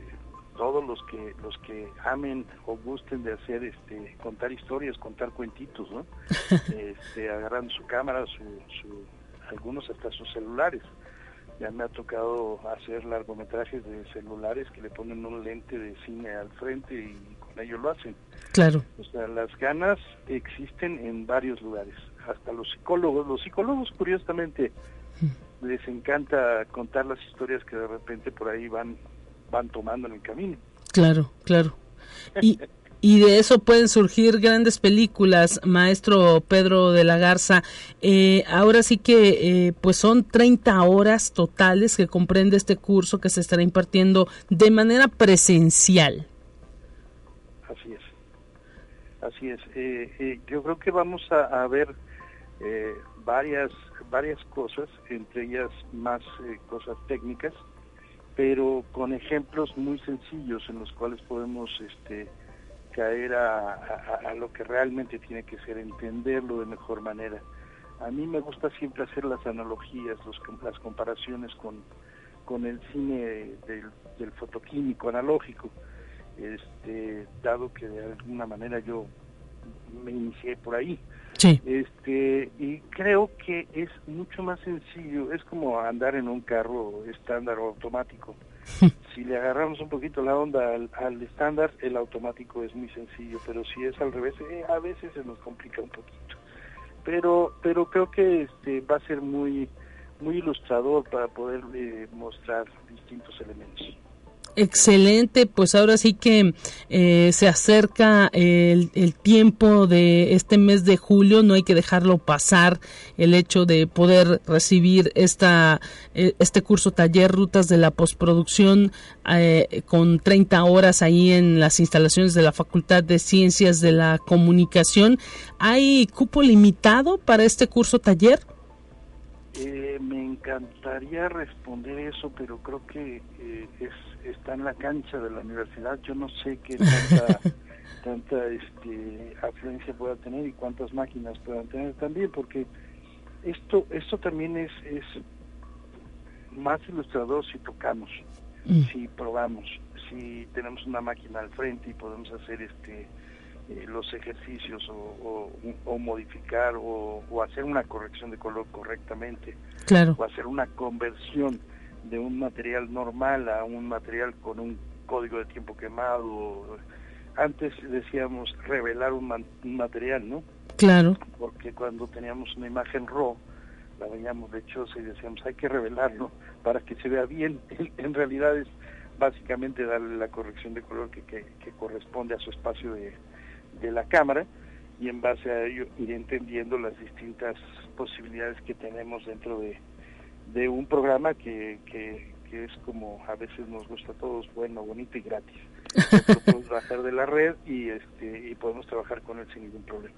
todos los que los que amen o gusten de hacer este contar historias, contar cuentitos, ¿no? este, agarrando su cámara, su, algunos hasta sus celulares. Ya me ha tocado hacer largometrajes de celulares que le ponen un lente de cine al frente y con ello lo hacen. Claro. O sea, las ganas existen en varios lugares. Hasta los psicólogos, los psicólogos curiosamente mm. les encanta contar las historias que de repente por ahí van van tomando en el camino. Claro, claro. Y, y de eso pueden surgir grandes películas, maestro Pedro de la Garza. Eh, ahora sí que eh, pues son 30 horas totales que comprende este curso que se estará impartiendo de manera presencial. Así es. Eh, eh, yo creo que vamos a, ver eh, varias varias cosas, entre ellas más cosas técnicas, pero con ejemplos muy sencillos en los cuales podemos este, caer a, lo que realmente tiene que ser, entenderlo de mejor manera. A mí me gusta siempre hacer las analogías, las comparaciones con, con el cine del fotoquímico analógico este, dado que de alguna manera yo me inicié por ahí. Este, y creo que es mucho más sencillo, es como andar en un carro estándar o automático. si le agarramos un poquito la onda al, estándar, el automático es muy sencillo, pero si es al revés, eh, a veces se nos complica un poquito. Pero, pero creo que este va a ser muy, muy ilustrador para poder eh, mostrar distintos elementos. Excelente, pues ahora sí que eh, se acerca el, tiempo de este mes de julio, no hay que dejarlo pasar el hecho de poder recibir esta eh, este curso taller Rutas de la Postproducción eh, con 30 horas ahí en las instalaciones de la Facultad de Ciencias de la Comunicación. ¿Hay cupo limitado para este curso taller? me encantaría responder eso, pero creo que es está en la cancha de la universidad. Yo no sé qué tanta, tanta este, afluencia pueda tener y cuántas máquinas puedan tener también, porque esto, esto también es, es más ilustrador si tocamos, mm. si probamos, si tenemos una máquina al frente y podemos hacer este eh, los ejercicios o, o, modificar o, o, hacer una corrección de color correctamente claro. o hacer una conversión de un material normal a un material con un código de tiempo quemado. Antes decíamos revelar un, material, ¿no? Claro. Porque cuando teníamos una imagen RAW, la veíamos lechosa y decíamos hay que revelarlo para que se vea bien. En realidad es básicamente darle la corrección de color que, que, que corresponde a su espacio de, de la cámara y en base a ello ir entendiendo las distintas posibilidades que tenemos dentro de, de un programa que, que, es como a veces nos gusta a todos, bueno, bonito y gratis. podemos bajar de la red y, este, y podemos trabajar con él sin ningún problema.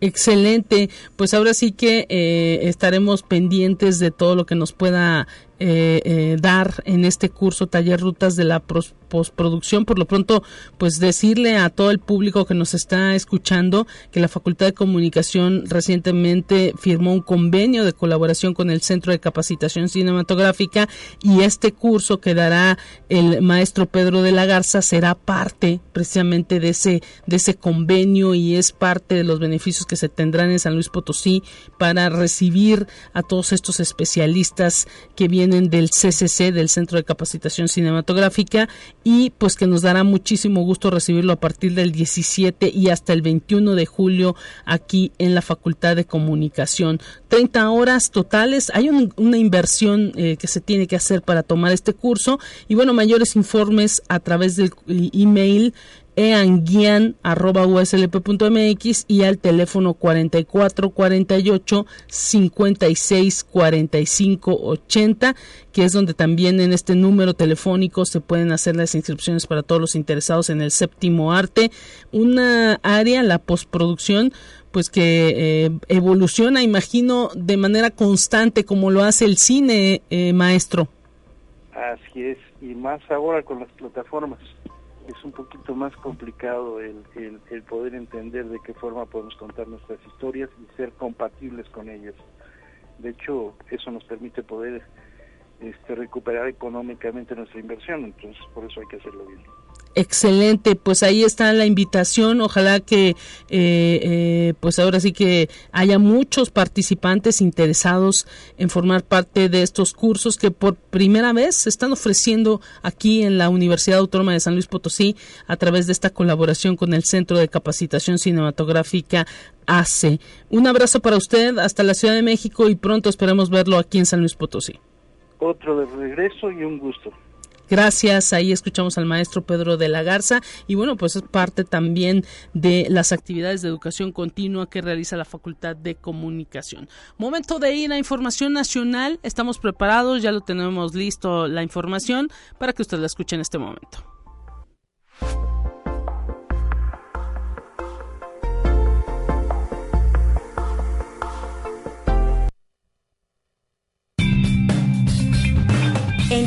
Excelente, pues ahora sí que eh, estaremos pendientes de todo lo que nos pueda eh, eh, dar en este curso taller rutas de la postproducción. Por lo pronto, pues decirle a todo el público que nos está escuchando que la Facultad de Comunicación recientemente firmó un convenio de colaboración con el Centro de Capacitación Cinematográfica y este curso que dará el maestro Pedro de la Garza será parte precisamente de ese de ese convenio y es parte de los beneficios que se tendrán en San Luis Potosí para recibir a todos estos especialistas que vienen del CCC, del Centro de Capacitación Cinematográfica y pues que nos dará muchísimo gusto recibirlo a partir del 17 y hasta el 21 de julio aquí en la Facultad de Comunicación. 30 horas totales, hay una inversión eh, que se tiene que hacer para tomar este curso y bueno, mayores informes a través del email eanguian.uslp.mx y al teléfono 4448 56 45 80, que es donde también en este número telefónico se pueden hacer las inscripciones para todos los interesados en el séptimo arte. Una área, la postproducción, pues que eh, evoluciona, imagino, de manera constante como lo hace el cine, eh, maestro. Así es, y más ahora con las plataformas es un poquito más complicado el, el, poder entender de qué forma podemos contar nuestras historias y ser compatibles con ellas. De hecho, eso nos permite poder este, recuperar económicamente nuestra inversión, entonces por eso hay que hacerlo bien. Excelente, pues ahí está la invitación. Ojalá que, eh, eh, pues ahora sí que haya muchos participantes interesados en formar parte de estos cursos que por primera vez se están ofreciendo aquí en la Universidad Autónoma de San Luis Potosí a través de esta colaboración con el Centro de Capacitación Cinematográfica ACE. Un abrazo para usted hasta la Ciudad de México y pronto esperemos verlo aquí en San Luis Potosí. Otro de regreso y un gusto. Gracias, ahí escuchamos al maestro Pedro de la Garza y bueno, pues es parte también de las actividades de educación continua que realiza la Facultad de Comunicación. Momento de ir a información nacional, estamos preparados, ya lo tenemos listo la información para que usted la escuche en este momento.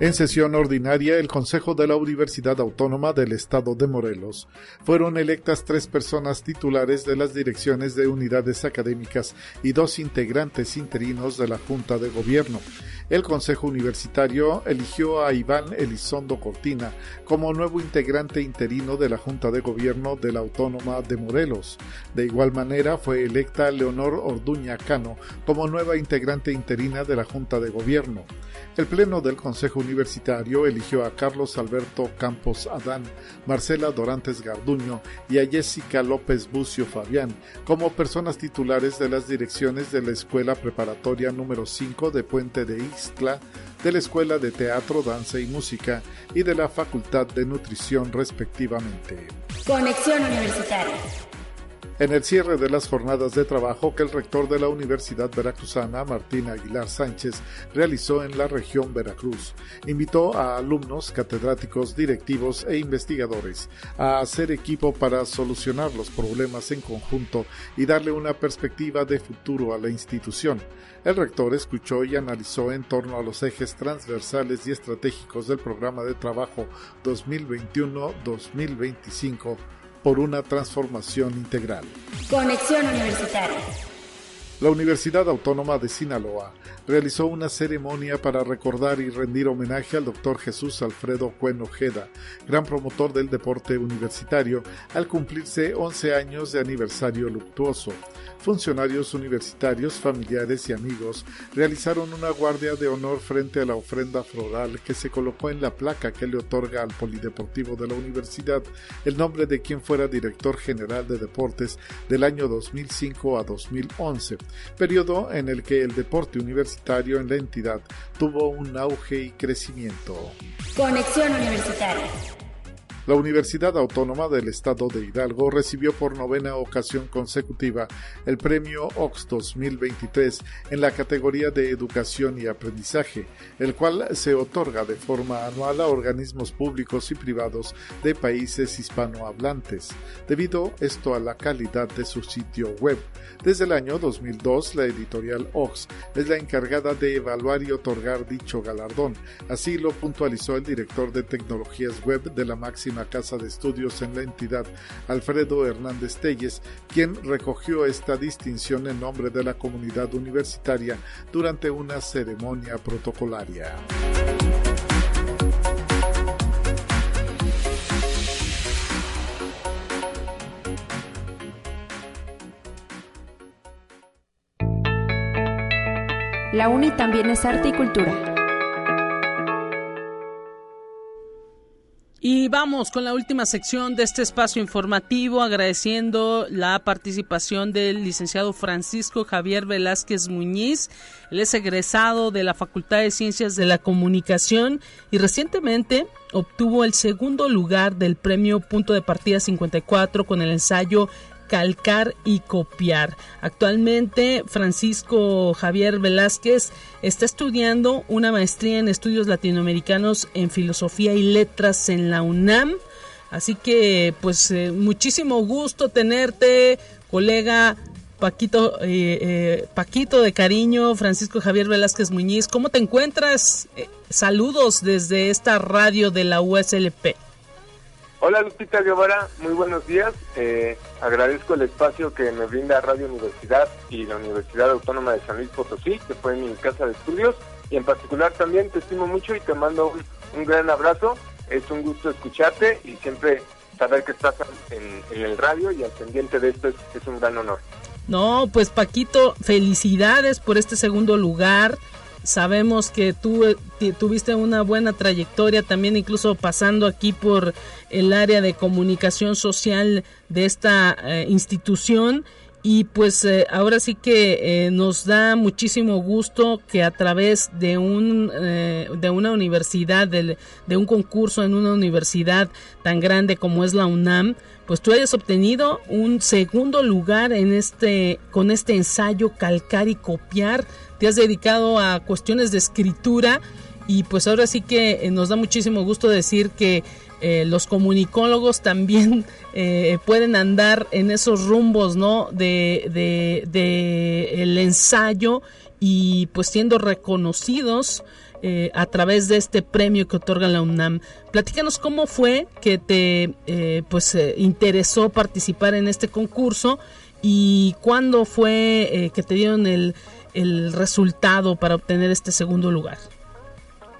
En sesión ordinaria, el Consejo de la Universidad Autónoma del Estado de Morelos fueron electas tres personas titulares de las direcciones de unidades académicas y dos integrantes interinos de la Junta de Gobierno. El Consejo Universitario eligió a Iván Elizondo Cortina como nuevo integrante interino de la Junta de Gobierno de la Autónoma de Morelos. De igual manera, fue electa Leonor Orduña Cano como nueva integrante interina de la Junta de Gobierno. El Pleno del Consejo Universitario eligió a Carlos Alberto Campos Adán, Marcela Dorantes Garduño y a Jessica López Bucio Fabián como personas titulares de las direcciones de la Escuela Preparatoria número 5 de Puente de Ixtla, de la Escuela de Teatro, Danza y Música y de la Facultad de Nutrición respectivamente. Conexión Universitaria en el cierre de las jornadas de trabajo que el rector de la Universidad Veracruzana, Martín Aguilar Sánchez, realizó en la región Veracruz. Invitó a alumnos, catedráticos, directivos e investigadores a hacer equipo para solucionar los problemas en conjunto y darle una perspectiva de futuro a la institución. El rector escuchó y analizó en torno a los ejes transversales y estratégicos del programa de trabajo 2021-2025 por una transformación integral. Conexión Universitaria. La Universidad Autónoma de Sinaloa realizó una ceremonia para recordar y rendir homenaje al doctor Jesús Alfredo Cuen Ojeda, gran promotor del deporte universitario, al cumplirse 11 años de aniversario luctuoso. Funcionarios universitarios, familiares y amigos realizaron una guardia de honor frente a la ofrenda floral que se colocó en la placa que le otorga al Polideportivo de la universidad el nombre de quien fuera director general de deportes del año 2005 a 2011, periodo en el que el deporte universitario en la entidad tuvo un auge y crecimiento. Conexión Universitaria. La Universidad Autónoma del Estado de Hidalgo recibió por novena ocasión consecutiva el premio OX 2023 en la categoría de Educación y Aprendizaje, el cual se otorga de forma anual a organismos públicos y privados de países hispanohablantes, debido esto a la calidad de su sitio web. Desde el año 2002, la editorial Ox es la encargada de evaluar y otorgar dicho galardón. Así lo puntualizó el director de tecnologías web de la máxima casa de estudios en la entidad, Alfredo Hernández Telles, quien recogió esta distinción en nombre de la comunidad universitaria durante una ceremonia protocolaria. La UNI también es arte y cultura. Y vamos con la última sección de este espacio informativo, agradeciendo la participación del licenciado Francisco Javier Velázquez Muñiz. Él es egresado de la Facultad de Ciencias de la Comunicación y recientemente obtuvo el segundo lugar del premio Punto de Partida 54 con el ensayo calcar y copiar. Actualmente Francisco Javier Velázquez está estudiando una maestría en estudios latinoamericanos en filosofía y letras en la UNAM. Así que pues eh, muchísimo gusto tenerte, colega Paquito, eh, eh, Paquito de cariño, Francisco Javier Velázquez Muñiz. ¿Cómo te encuentras? saludos desde esta radio de la USLP. Hola Lupita Guevara, muy buenos días. Eh, agradezco el espacio que me brinda Radio Universidad y la Universidad Autónoma de San Luis Potosí, que fue mi casa de estudios. Y en particular también te estimo mucho y te mando un, gran abrazo. Es un gusto escucharte y siempre saber que estás en, el radio y al pendiente de esto es, es un gran honor. No, pues Paquito, felicidades por este segundo lugar. Sabemos que tú eh, tuviste una buena trayectoria también incluso pasando aquí por el área de comunicación social de esta eh, institución. Y pues eh, ahora sí que nos da muchísimo gusto que a través de un de una universidad de, de un concurso en una universidad tan grande como es la UNAM pues tú hayas obtenido un segundo lugar en este con este ensayo calcar y copiar te has dedicado a cuestiones de escritura y pues ahora sí que eh, nos da muchísimo gusto decir que eh, los comunicólogos también eh, pueden andar en esos rumbos, ¿no? De, de, el ensayo y pues siendo reconocidos a través de este premio que otorga la UNAM. Platícanos cómo fue que te pues interesó participar en este concurso y cuándo fue que te dieron el el resultado para obtener este segundo lugar.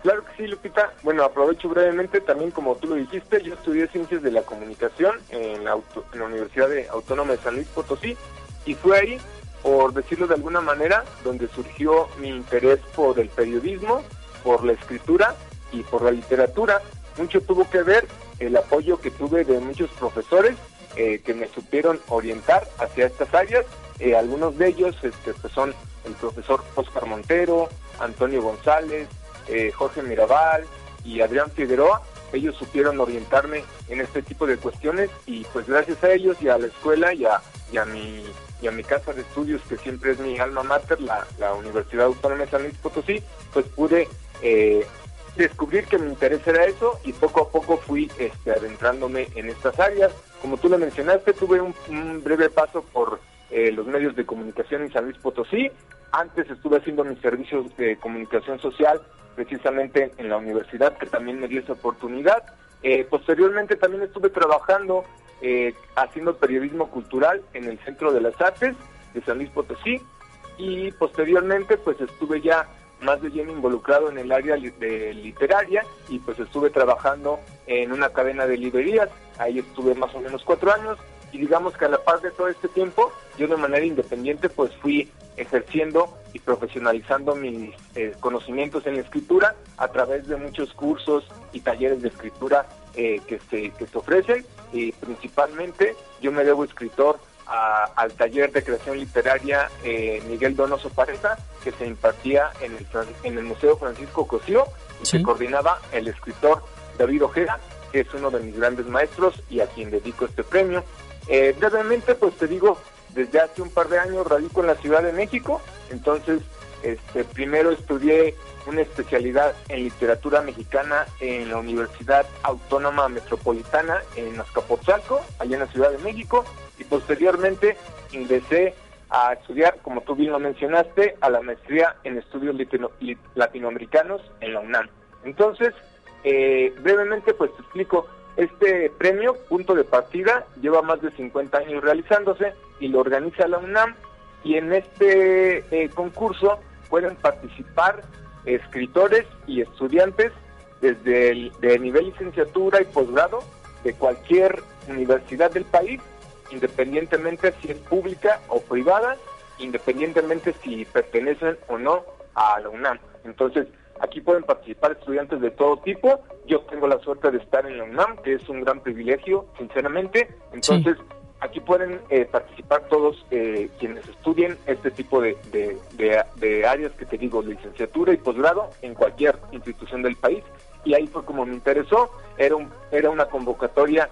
Claro que sí, Lupita. Bueno, aprovecho brevemente también, como tú lo dijiste, yo estudié Ciencias de la Comunicación en la, en la Universidad Autónoma de San Luis Potosí y fue ahí, por decirlo de alguna manera, donde surgió mi interés por el periodismo, por la escritura y por la literatura. Mucho tuvo que ver el apoyo que tuve de muchos profesores eh, que me supieron orientar hacia estas áreas. Eh, algunos de ellos este, pues son el profesor Oscar Montero, Antonio González, eh, Jorge Mirabal y Adrián Figueroa. Ellos supieron orientarme en este tipo de cuestiones y pues gracias a ellos y a la escuela y a, mi, y a mi casa de estudios, que siempre es mi alma mater, la, Universidad Autónoma de San Luis Potosí, pues pude eh, descubrir que mi interés era eso y poco a poco fui este, adentrándome en estas áreas. Como tú lo mencionaste, tuve un breve paso por eh, los medios de comunicación en San Luis Potosí. Antes estuve haciendo mis servicios de comunicación social precisamente en la universidad, que también me dio esa oportunidad. Eh, posteriormente también estuve trabajando eh, haciendo periodismo cultural en el Centro de las Artes de San Luis Potosí y posteriormente pues estuve ya más de lleno involucrado en el área de literaria y pues estuve trabajando en una cadena de librerías. Ahí estuve más o menos cuatro años y digamos que a la par de todo este tiempo, yo de manera independiente pues fui ejerciendo y profesionalizando mis eh, conocimientos en la escritura a través de muchos cursos y talleres de escritura eh, que, se, que se ofrecen y principalmente yo me debo escritor al taller de creación literaria eh, Miguel Donoso Pareja que se impartía en el, en el Museo Francisco Cosío y se coordinaba el escritor David Ojeda que es uno de mis grandes maestros y a quien dedico este premio. Eh, brevemente, pues te digo, desde hace un par de años radico en la Ciudad de México, entonces este, primero estudié una especialidad en literatura mexicana en la Universidad Autónoma Metropolitana en Azcapotzalco, allá en la Ciudad de México, posteriormente ingresé a estudiar, como tú bien lo mencionaste, a la maestría en estudios latinoamericanos en la UNAM. Entonces, eh, brevemente, pues te explico, este premio, punto de partida, lleva más de 50 años realizándose y lo organiza la UNAM y en este eh, concurso pueden participar escritores y estudiantes desde el nivel licenciatura y posgrado de cualquier universidad del país, independientemente si es pública o privada, independientemente si pertenecen o no a la UNAM. Entonces, aquí pueden participar estudiantes de todo tipo. Yo tengo la suerte de estar en la UNAM, que es un gran privilegio, sinceramente. Entonces, aquí pueden eh, participar todos eh, quienes estudien este tipo de, de, áreas que te digo, licenciatura y posgrado en cualquier institución del país. Y ahí fue como me interesó, era, un, era una convocatoria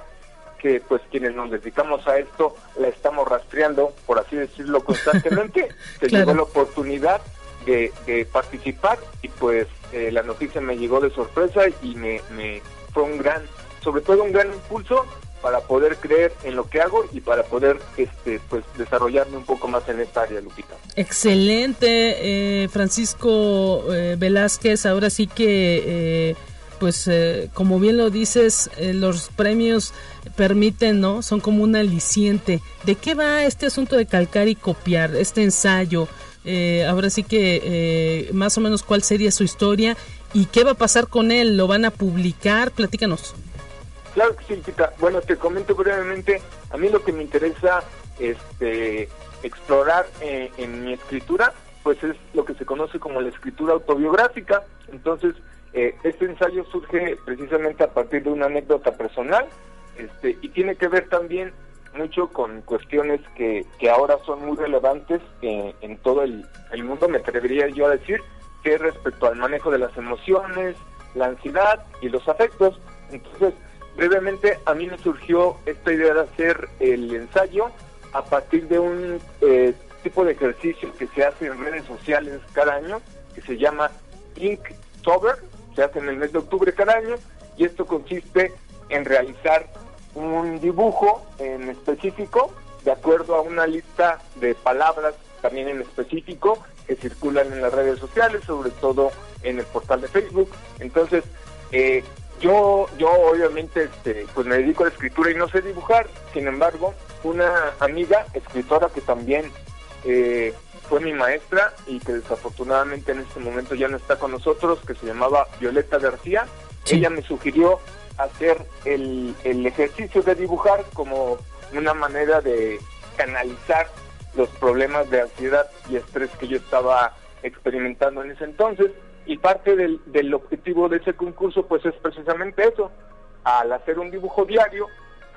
que pues quienes nos dedicamos a esto la estamos rastreando, por así decirlo, constantemente. Se llegó la oportunidad de, participar y pues eh, la noticia me llegó de sorpresa y me, me fue un gran, sobre todo un gran impulso para poder creer en lo que hago y para poder este pues desarrollarme un poco más en esta área, Lupita. Excelente, eh, Francisco eh, Velázquez, ahora sí que... Eh, pues como bien lo dices, los premios permiten, ¿no? Son como un aliciente. ¿De qué va este asunto de calcar y copiar, este ensayo? ahora sí que más o menos cuál sería su historia y qué va a pasar con él. ¿Lo van a publicar? Platícanos. Claro que sí, Pita. Bueno, te comento brevemente. A mí lo que me interesa este, explorar eh, en mi escritura, pues es lo que se conoce como la escritura autobiográfica. Entonces, eh, este ensayo surge precisamente a partir de una anécdota personal este, y tiene que ver también mucho con cuestiones que, que ahora son muy relevantes eh, en todo el, mundo, me atrevería yo a decir, que es respecto al manejo de las emociones, la ansiedad y los afectos. Entonces, brevemente a mí me surgió esta idea de hacer el ensayo a partir de un eh, tipo de ejercicio que se hace en redes sociales cada año, que se llama Inktober, se hace en el mes de octubre cada año, y esto consiste en realizar un dibujo en específico de acuerdo a una lista de palabras también en específico que circulan en las redes sociales, sobre todo en el portal de Facebook. Entonces, eh, yo, yo obviamente este, pues me dedico a la escritura y no sé dibujar, sin embargo, una amiga escritora que también eh, fue mi maestra y que desafortunadamente en este momento ya no está con nosotros, que se llamaba Violeta García, ella me sugirió hacer el, el ejercicio de dibujar como una manera de canalizar los problemas de ansiedad y estrés que yo estaba experimentando en ese entonces. Y parte del, del objetivo de ese concurso pues es precisamente eso, al hacer un dibujo diario,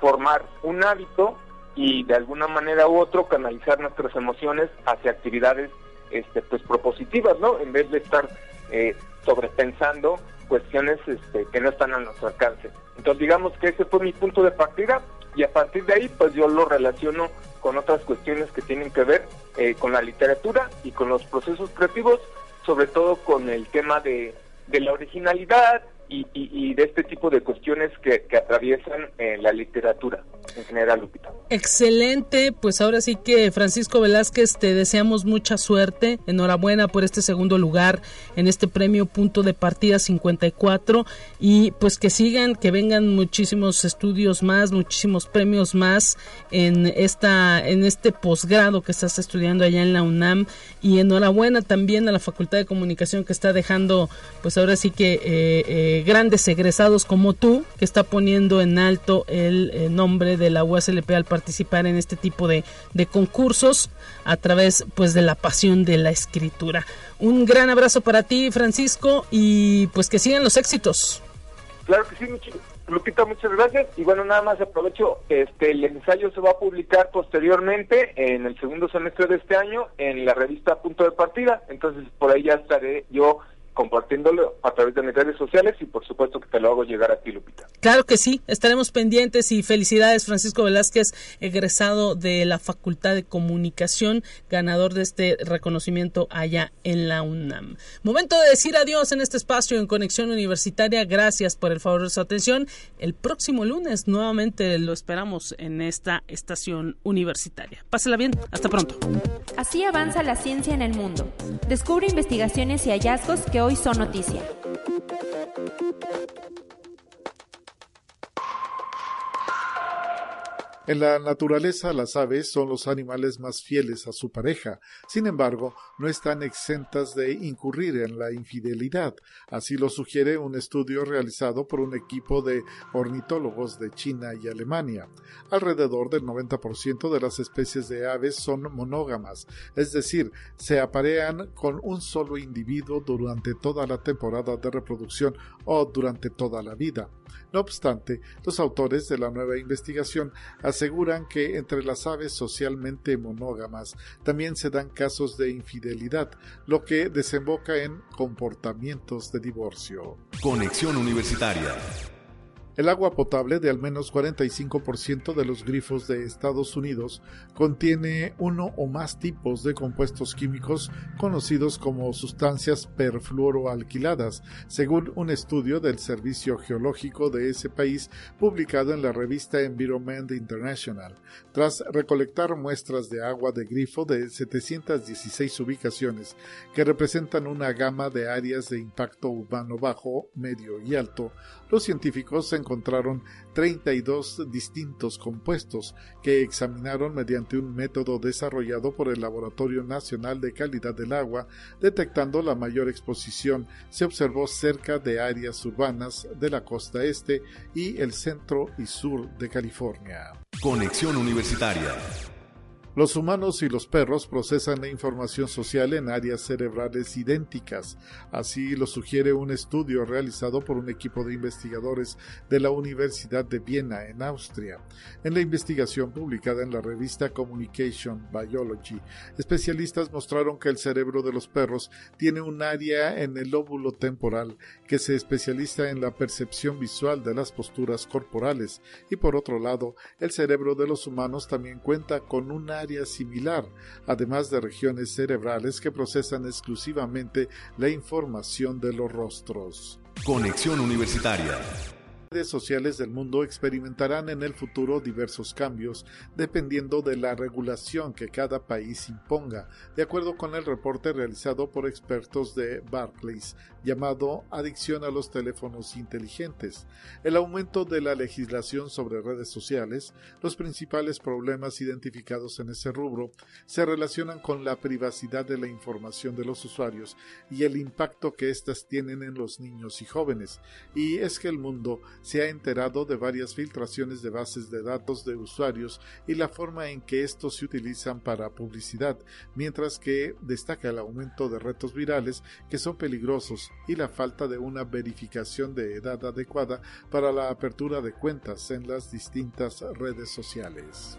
formar un hábito y de alguna manera u otro canalizar nuestras emociones hacia actividades este, pues propositivas, ¿no? En vez de estar eh, sobrepensando cuestiones este, que no están a nuestro alcance. Entonces digamos que ese fue mi punto de partida y a partir de ahí pues yo lo relaciono con otras cuestiones que tienen que ver eh, con la literatura y con los procesos creativos sobre todo con el tema de, de la originalidad y, de este tipo de cuestiones que, que atraviesan eh, la literatura en general, Lupita. Excelente, pues ahora sí que Francisco Velázquez te deseamos mucha suerte, enhorabuena por este segundo lugar en este premio Punto de Partida 54 y pues que sigan, que vengan muchísimos estudios más, muchísimos premios más en esta en este posgrado que estás estudiando allá en la UNAM. Y enhorabuena también a la Facultad de Comunicación que está dejando pues ahora sí que eh, eh, grandes egresados como tú que está poniendo en alto el eh, nombre de la USLP al participar en este tipo de, de concursos a través pues de la pasión de la escritura. Un gran abrazo para ti Francisco y pues que sigan los éxitos. Claro que sí, Lupita, muchas gracias. Y bueno, nada más aprovecho, este, el ensayo se va a publicar posteriormente en el segundo semestre de este año en la revista Punto de Partida. Entonces, por ahí ya estaré yo compartiéndolo a través de mis redes sociales y por supuesto que te lo hago llegar a ti, Lupita. Claro que sí, estaremos pendientes y felicidades Francisco Velázquez, egresado de la Facultad de Comunicación, ganador de este reconocimiento allá en la UNAM. Momento de decir adiós en este espacio en Conexión Universitaria. Gracias por el favor de su atención. El próximo lunes nuevamente lo esperamos en esta estación universitaria. Pásela bien, hasta pronto. Así avanza la ciencia en el mundo. Descubre investigaciones y hallazgos que hoy son noticia. En la naturaleza las aves son los animales más fieles a su pareja, sin embargo, no están exentas de incurrir en la infidelidad. Así lo sugiere un estudio realizado por un equipo de ornitólogos de China y Alemania. Alrededor del 90% de las especies de aves son monógamas, es decir, se aparean con un solo individuo durante toda la temporada de reproducción o durante toda la vida. No obstante, los autores de la nueva investigación aseguran que entre las aves socialmente monógamas también se dan casos de infidelidad, lo que desemboca en comportamientos de divorcio. Conexión Universitaria el agua potable de al menos 45% de los grifos de Estados Unidos contiene uno o más tipos de compuestos químicos conocidos como sustancias perfluoroalquiladas, según un estudio del Servicio Geológico de ese país publicado en la revista Environment International. Tras recolectar muestras de agua de grifo de 716 ubicaciones que representan una gama de áreas de impacto urbano bajo, medio y alto, los científicos encontraron 32 distintos compuestos que examinaron mediante un método desarrollado por el Laboratorio Nacional de Calidad del Agua, detectando la mayor exposición se observó cerca de áreas urbanas de la costa este y el centro y sur de California. Conexión Universitaria los humanos y los perros procesan la información social en áreas cerebrales idénticas. Así lo sugiere un estudio realizado por un equipo de investigadores de la Universidad de Viena, en Austria. En la investigación publicada en la revista Communication Biology, especialistas mostraron que el cerebro de los perros tiene un área en el lóbulo temporal que se especializa en la percepción visual de las posturas corporales y por otro lado, el cerebro de los humanos también cuenta con una área similar, además de regiones cerebrales que procesan exclusivamente la información de los rostros. Conexión Universitaria redes sociales del mundo experimentarán en el futuro diversos cambios dependiendo de la regulación que cada país imponga, de acuerdo con el reporte realizado por expertos de Barclays llamado Adicción a los teléfonos inteligentes. El aumento de la legislación sobre redes sociales, los principales problemas identificados en ese rubro se relacionan con la privacidad de la información de los usuarios y el impacto que éstas tienen en los niños y jóvenes. Y es que el mundo se ha enterado de varias filtraciones de bases de datos de usuarios y la forma en que estos se utilizan para publicidad, mientras que destaca el aumento de retos virales que son peligrosos y la falta de una verificación de edad adecuada para la apertura de cuentas en las distintas redes sociales.